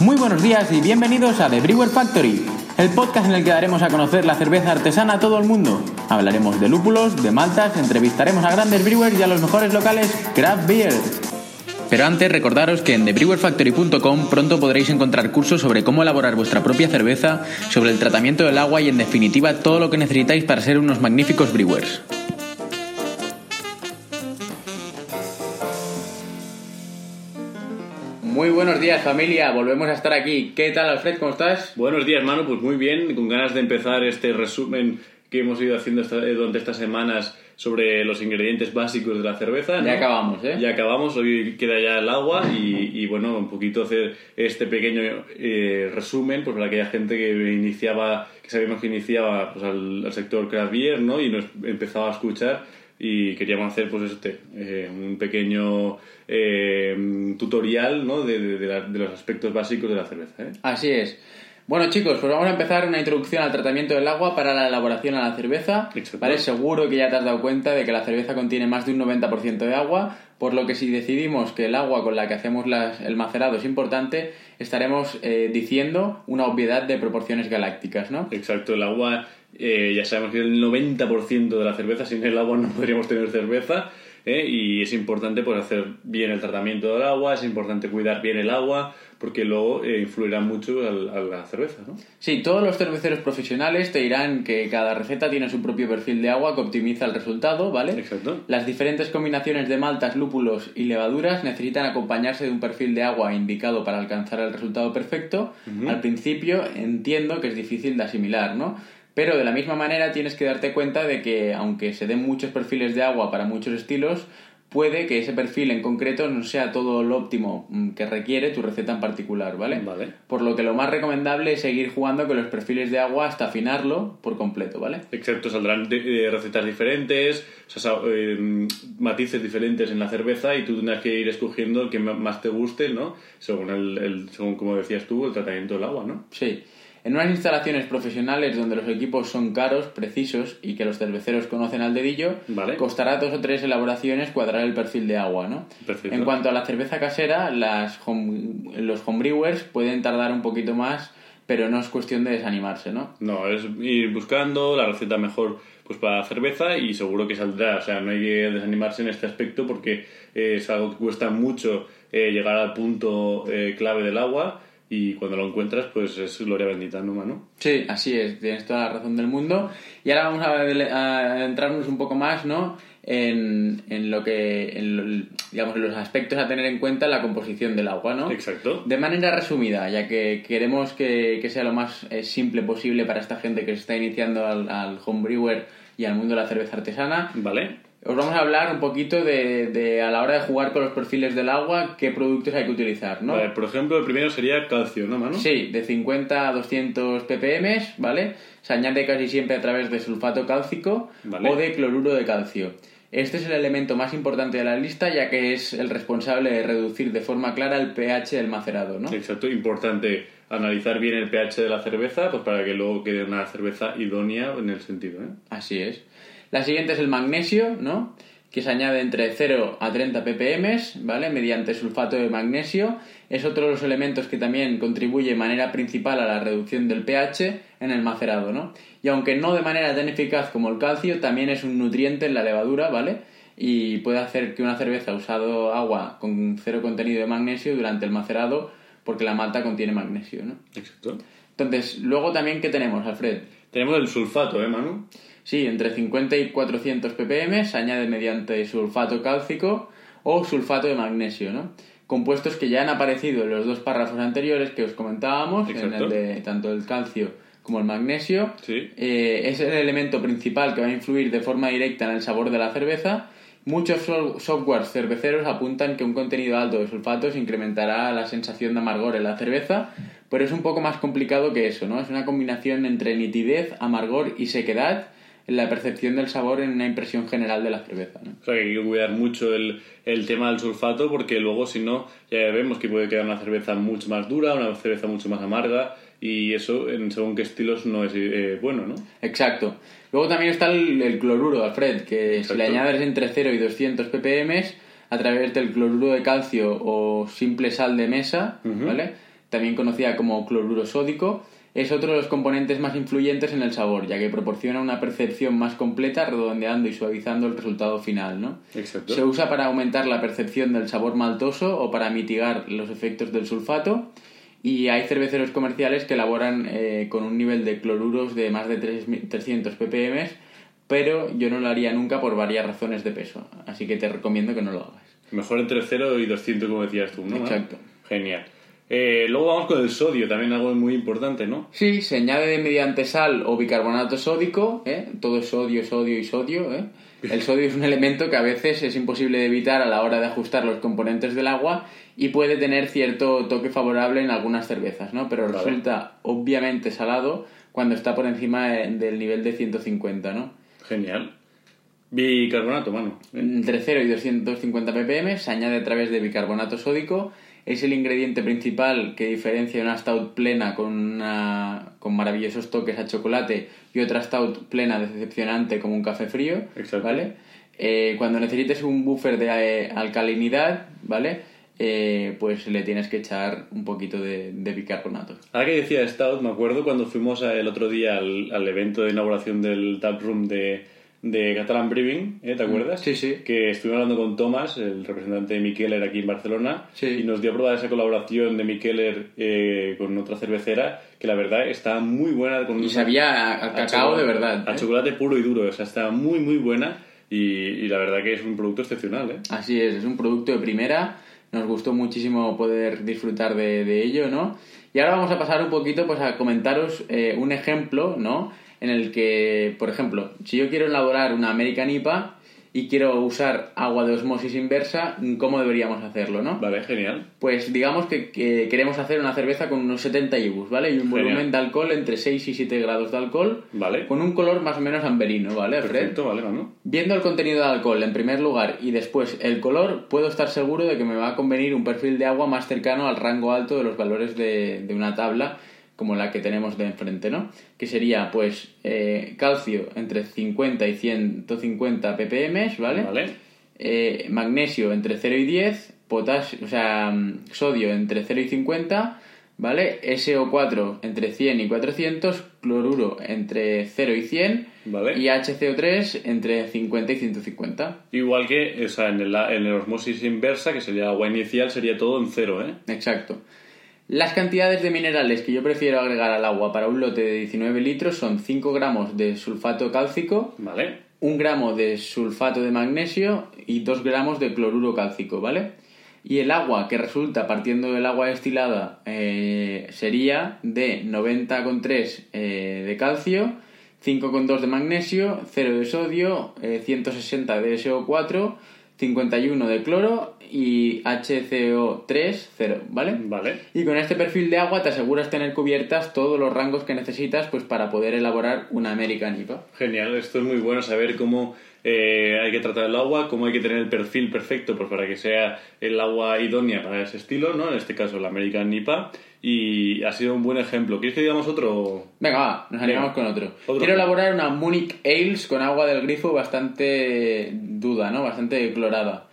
Muy buenos días y bienvenidos a The Brewer Factory, el podcast en el que daremos a conocer la cerveza artesana a todo el mundo. Hablaremos de lúpulos, de maltas, entrevistaremos a grandes brewers y a los mejores locales craft beer. Pero antes recordaros que en thebrewerfactory.com pronto podréis encontrar cursos sobre cómo elaborar vuestra propia cerveza, sobre el tratamiento del agua y en definitiva todo lo que necesitáis para ser unos magníficos brewers. Buenos días familia, volvemos a estar aquí. ¿Qué tal Alfred? ¿Cómo estás? Buenos días, mano. Pues muy bien, con ganas de empezar este resumen que hemos ido haciendo esta- eh, durante estas semanas sobre los ingredientes básicos de la cerveza. ¿no? Ya acabamos, ¿eh? Ya acabamos, hoy queda ya el agua y, y, bueno, un poquito hacer este pequeño eh, resumen pues para aquella gente que iniciaba, que sabíamos que iniciaba pues, al, al sector craft beer, ¿no? Y nos empezaba a escuchar y queríamos hacer pues este eh, un pequeño eh, tutorial ¿no? de, de- de la- de los aspectos básicos de la cerveza. ¿eh? Así es. Bueno chicos, pues vamos a empezar una introducción al tratamiento del agua para la elaboración a la cerveza. Exacto. ¿Vale? Seguro que ya te has dado cuenta de que la cerveza contiene más de un 90% de agua, por lo que si decidimos que el agua con la que hacemos las- el macerado es importante, estaremos eh, diciendo una obviedad de proporciones galácticas, ¿no? Exacto, el agua, eh, ya sabemos que el 90% de la cerveza, sin el agua no podríamos tener cerveza, ¿eh? y es importante pues, hacer bien el tratamiento del agua, es importante cuidar bien el agua, porque luego eh, influirá mucho al- a la cerveza, ¿no? Sí, todos los cerveceros profesionales te dirán que cada receta tiene su propio perfil de agua que optimiza el resultado, ¿vale? Exacto. Las diferentes combinaciones de maltas, lúpulos y levaduras necesitan acompañarse de un perfil de agua indicado para alcanzar el resultado perfecto. Al principio entiendo que es difícil de asimilar, ¿no? Pero de la misma manera tienes que darte cuenta de que aunque se den muchos perfiles de agua para muchos estilos, puede que ese perfil en concreto no sea todo lo óptimo mm, que requiere tu receta en particular, ¿vale? Vale. Por lo que lo más recomendable es seguir jugando con los perfiles de agua hasta afinarlo por completo, ¿vale? Exacto, saldrán eh, recetas diferentes, o sea, sa- eh, matices diferentes en la cerveza y tú tendrás que ir escogiendo el que más te guste, ¿no? Según, el, el- según como decías tú, el tratamiento del agua, ¿no? Sí. En unas instalaciones profesionales donde los equipos son caros, precisos y que los cerveceros conocen al dedillo, Vale. costará dos o tres elaboraciones cuadrar el perfil de agua, ¿no? Perfecto. En cuanto a la cerveza casera, las home- los homebrewers pueden tardar un poquito más, pero no es cuestión de desanimarse, ¿no? No, es ir buscando la receta mejor pues para la cerveza y seguro que saldrá. O sea, no hay que desanimarse en este aspecto porque eh, es algo que cuesta mucho eh, llegar al punto eh, clave del agua y cuando lo encuentras pues es gloria bendita, ¿no, mano? Sí, así es, tienes toda la razón del mundo. Y ahora vamos a, adentrarnos un poco más, ¿no? En, en lo que, en lo- digamos, en los aspectos a tener en cuenta en la composición del agua, ¿no? Exacto. De manera resumida, ya que queremos que, que sea lo más eh, simple posible para esta gente que se está iniciando al, al homebrewer y al mundo de la cerveza artesana, ¿Vale? Os vamos a hablar un poquito de, de a la hora de jugar con los perfiles del agua, qué productos hay que utilizar, ¿no? Vale, por ejemplo, el primero sería calcio, ¿no, mano? Sí, de 50 a 200 ppm, ¿vale? Se añade casi siempre a través de sulfato cálcico Vale. o de cloruro de calcio. Este es el elemento más importante de la lista ya que es el responsable de reducir de forma clara el pH del macerado, ¿no? Exacto, importante analizar bien el pH de la cerveza pues para que luego quede una cerveza idónea en el sentido, ¿eh? Así es. La siguiente es el magnesio, ¿no? Que se añade entre 0 a 30 ppm, ¿vale? Mediante sulfato de magnesio. Es otro de los elementos que también contribuye de manera principal a la reducción del pH en el macerado, ¿no? Y aunque no de manera tan eficaz como el calcio, también es un nutriente en la levadura, ¿vale? y puede hacer que una cerveza usado agua con cero contenido de magnesio durante el macerado porque la malta contiene magnesio, ¿no? Exacto. Entonces, luego también, ¿qué tenemos, Alfred? Tenemos el sulfato, ¿eh, Manu? Sí, entre 50 y 400 ppm se añade mediante sulfato cálcico o sulfato de magnesio, ¿no? Compuestos que ya han aparecido en los dos párrafos anteriores que os comentábamos, en el de tanto el calcio como el magnesio. Sí. Eh, es el elemento principal que va a influir de forma directa en el sabor de la cerveza. Muchos so- softwares cerveceros apuntan que un contenido alto de sulfatos incrementará la sensación de amargor en la cerveza, pero es un poco más complicado que eso, ¿no? Es una combinación entre nitidez, amargor y sequedad en la percepción del sabor en una impresión general de la cerveza, ¿no? O sea que hay que cuidar mucho el, el tema del sulfato porque luego si no ya vemos que puede quedar una cerveza mucho más dura, una cerveza mucho más amarga y eso en según qué estilos no es eh, bueno, ¿no? Exacto. Luego también está el, el cloruro, Alfred, que si le añades entre 0 y 200 ppm a través del cloruro de calcio o simple sal de mesa, ¿vale? También conocida como cloruro sódico, es otro de los componentes más influyentes en el sabor, ya que proporciona una percepción más completa, redondeando y suavizando el resultado final, ¿no? Exacto. Se usa para aumentar la percepción del sabor maltoso o para mitigar los efectos del sulfato. Y hay cerveceros comerciales que elaboran eh, con un nivel de cloruros de más de 3.000 300 ppm, pero yo no lo haría nunca por varias razones de peso. Así que te recomiendo que no lo hagas. Mejor entre 0 y 200 como decías tú, ¿no? Exacto. Genial. Eh, luego vamos con el sodio, también algo muy importante, ¿no? Sí, se añade mediante sal o bicarbonato sódico, ¿eh? todo es sodio, sodio y sodio. ¿eh? El sodio es un elemento que a veces es imposible de evitar a la hora de ajustar los componentes del agua y puede tener cierto toque favorable en algunas cervezas, ¿no? pero Vale. resulta obviamente salado cuando está por encima de- del nivel de 150, ¿no? Genial. Bicarbonato, mano. ¿eh? Entre 0 y 250 ppm se añade a través de bicarbonato sódico. Es el ingrediente principal que diferencia una stout plena con, una, con maravillosos toques a chocolate y otra stout plena decepcionante como un café frío. Exacto. ¿vale? Eh, cuando necesites un buffer de eh, alcalinidad, ¿vale? Eh, pues le tienes que echar un poquito de, de bicarbonato. Ahora que decía Stout, me acuerdo cuando fuimos el otro día al, al evento de inauguración del tap room de, de Catalan Brewing, ¿eh? ¿te acuerdas? Mm, sí, sí. Que estuvimos hablando con Tomás, el representante de Mikeller aquí en Barcelona, Sí. y nos dio a probar esa colaboración de Mikeller eh, con otra cervecera, que la verdad está muy buena. Con Y sabía a, a cacao de verdad. A ¿eh? chocolate puro y duro, o sea, está muy, muy buena. Y, y la verdad que es un producto excepcional, ¿eh? Así es, es un producto de primera. Nos gustó muchísimo poder disfrutar de, de ello, ¿no? Y ahora vamos a pasar un poquito pues a comentaros un ejemplo, ¿no? En el que, por ejemplo, si yo quiero elaborar una American IPA y quiero usar agua de osmosis inversa, ¿cómo deberíamos hacerlo, no? Vale, genial. Pues digamos que, que queremos hacer una cerveza con unos 70 IBUs, ¿vale? Y un Genial. volumen de alcohol entre 6 y 7 grados de alcohol, Vale. con un color más o menos amberino, ¿vale? Perfecto, vale. Viendo el contenido de alcohol en primer lugar y después el color, puedo estar seguro de que me va a convenir un perfil de agua más cercano al rango alto de los valores de, de una tabla como la que tenemos de enfrente, ¿no? Que sería, pues, eh, calcio entre 50 y 150 ppm, ¿vale? Vale. Eh, magnesio entre 0 y 10, potasio, o sea, mm, sodio entre 0 y 50, ¿vale? SO4 entre 100 y 400, cloruro entre 0 y 100 Vale. y HCO3 entre 50 y 150. Igual que o sea, en, el, en el osmosis inversa, que sería agua inicial, sería todo en cero, ¿eh? Exacto. Las cantidades de minerales que yo prefiero agregar al agua para un lote de 19 litros son 5 gramos de sulfato cálcico, Vale. 1 gramo de sulfato de magnesio y 2 gramos de cloruro cálcico, ¿vale? Y el agua que resulta partiendo del agua destilada eh, sería de 90,3 eh, de calcio, 5,2 de magnesio, 0 de sodio, eh, 160 de SO4, 51 de cloro y HCO3, 0, ¿vale? Vale. Y con este perfil de agua te aseguras tener cubiertas todos los rangos que necesitas pues para poder elaborar una American IPA. Genial, esto es muy bueno saber cómo eh, hay que tratar el agua, cómo hay que tener el perfil perfecto pues, para que sea el agua idónea para ese estilo, ¿no? En este caso la American IPA. Y ha sido un buen ejemplo. ¿Quieres que digamos otro? Venga, va, nos animamos Venga. con otro. Otro. Quiero elaborar una Munich Ales con agua del grifo bastante duda, ¿no? Bastante clorada.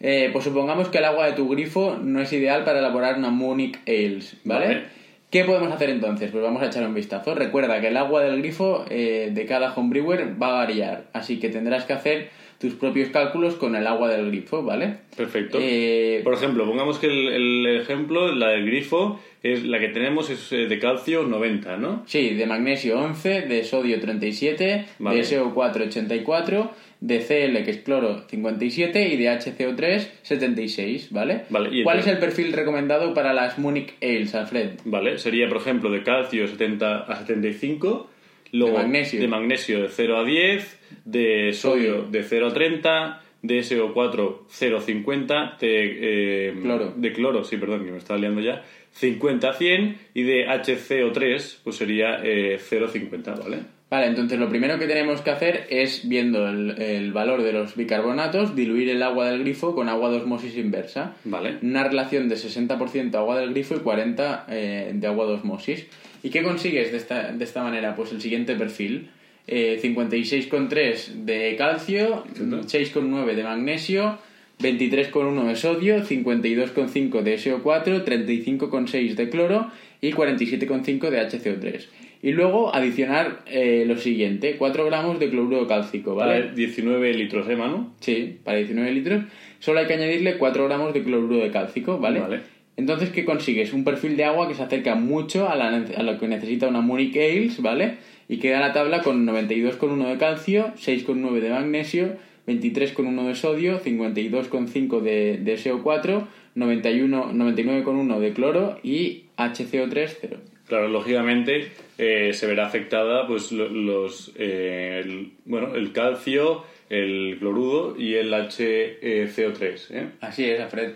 Eh, pues supongamos que el agua de tu grifo no es ideal para elaborar una Munich Ales, ¿vale? Vale. ¿Qué podemos hacer entonces? Pues vamos a echar un vistazo. Recuerda que el agua del grifo eh, de cada homebrewer va a variar, así que tendrás que hacer tus propios cálculos con el agua del grifo, ¿vale? Perfecto. Eh, Por ejemplo, pongamos que el, el ejemplo, la del grifo, es la que tenemos es eh, de calcio 90, ¿no? Sí, de magnesio 11, de sodio 37, Vale. de SO4 84, de Cl, que es cloro, 57 y de HCO3 76, ¿vale? Vale, y ¿Cuál es el perfil recomendado para las Munich Ales, Alfred? Vale, sería, por ejemplo, de calcio 70 a 75, luego De magnesio. de magnesio de 0 a 10, de sodio Sodio. de 0 a 30, de SO4 0,50, de, eh, Cloro. de cloro, sí, perdón, que me estaba liando ya, 50 a 100 y de HCO3 pues sería eh, 0,50, ¿vale? Vale, entonces lo primero que tenemos que hacer es, viendo el, el valor de los bicarbonatos, diluir el agua del grifo con agua de osmosis inversa. Vale. Una relación de 60% agua del grifo y 40% eh, de agua de osmosis. ¿Y qué consigues de esta, de esta manera? Pues el siguiente perfil. Eh, 56,3 de calcio, 6,9 de magnesio, 23,1 de sodio, 52,5 de SO4, 35,6 de cloro y 47,5 de HCO3. Y luego adicionar eh, lo siguiente, 4 gramos de cloruro cálcico, ¿vale? Vale, 19 litros, ¿eh, Manu? Sí, para 19 litros. Solo hay que añadirle 4 gramos de cloruro de cálcico, ¿vale? Vale. Entonces, ¿qué consigues? Un perfil de agua que se acerca mucho a, la a lo que necesita una Munich Ales, ¿vale? Y queda la tabla con 92,1 de calcio, 6,9 de magnesio, 23,1 de sodio, 52,5 de, de SO4, 91 99,1 de cloro y HCO3 0. Claro, lógicamente eh, se verá afectada pues lo- los eh, el, bueno el calcio, el clorudo y el HCO3. ¿eh? Así es, Alfred.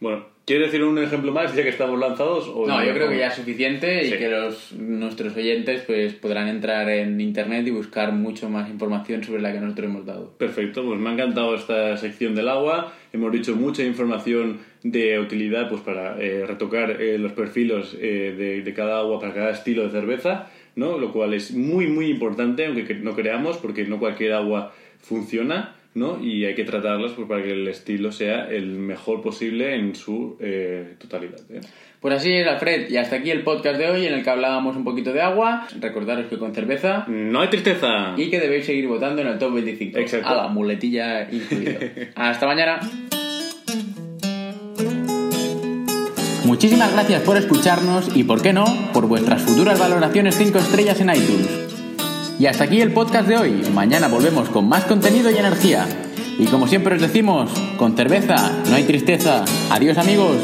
Bueno, ¿quieres decir un ejemplo más ya que estamos lanzados? O No, yo creo que ya es Sí. suficiente y que los, nuestros oyentes pues podrán entrar en internet y buscar mucho más información sobre la que nosotros hemos dado. Perfecto, pues me ha encantado esta sección del agua. Hemos dicho mucha información de utilidad pues para eh, retocar eh, los perfiles eh, de, de cada agua para cada estilo de cerveza, ¿no? Lo cual es muy muy importante, aunque que- no creamos, porque no cualquier agua funciona, ¿no? Y hay que tratarlas pues, para que el estilo sea el mejor posible en su eh, totalidad. ¿eh? Pues así es, Alfred, y hasta aquí el podcast de hoy en el que hablábamos un poquito de agua. Recordaros que con cerveza No hay tristeza. y que debéis seguir votando en el top 25. Exacto. A la muletilla incluido. Hasta mañana. Muchísimas gracias por escucharnos y, por qué no, por vuestras futuras valoraciones 5 estrellas en iTunes. Y hasta aquí el podcast de hoy. Mañana volvemos con más contenido y energía. Y como siempre os decimos, con cerveza no hay tristeza. Adiós amigos.